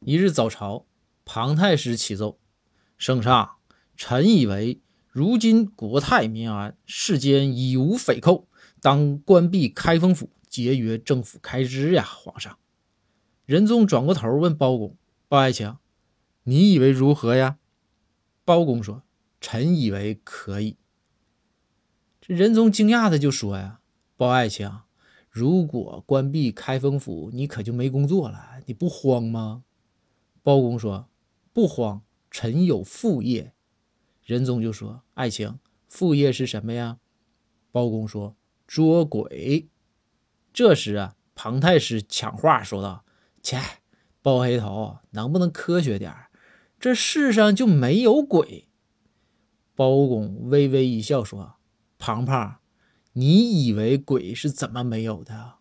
一日早朝，庞太师启奏：“圣上，臣以为，如今国泰民安，世间已无匪寇，当关闭开封府，节约政府开支呀！”皇上。仁宗转过头问包公：“包爱卿，你以为如何呀？”包公说：“臣以为可以。”这仁宗惊讶的就说：“呀，包爱卿。”如果关闭开封府，你可就没工作了，你不慌吗？包公说：“不慌，臣有副业。”仁宗就说：“爱卿，副业是什么呀？”包公说：“捉鬼。”这时啊，庞太师抢话说道：“切，包黑头，能不能科学点这世上就没有鬼？”包公微微一笑说：“庞庞。”你以为鬼是怎么没有的？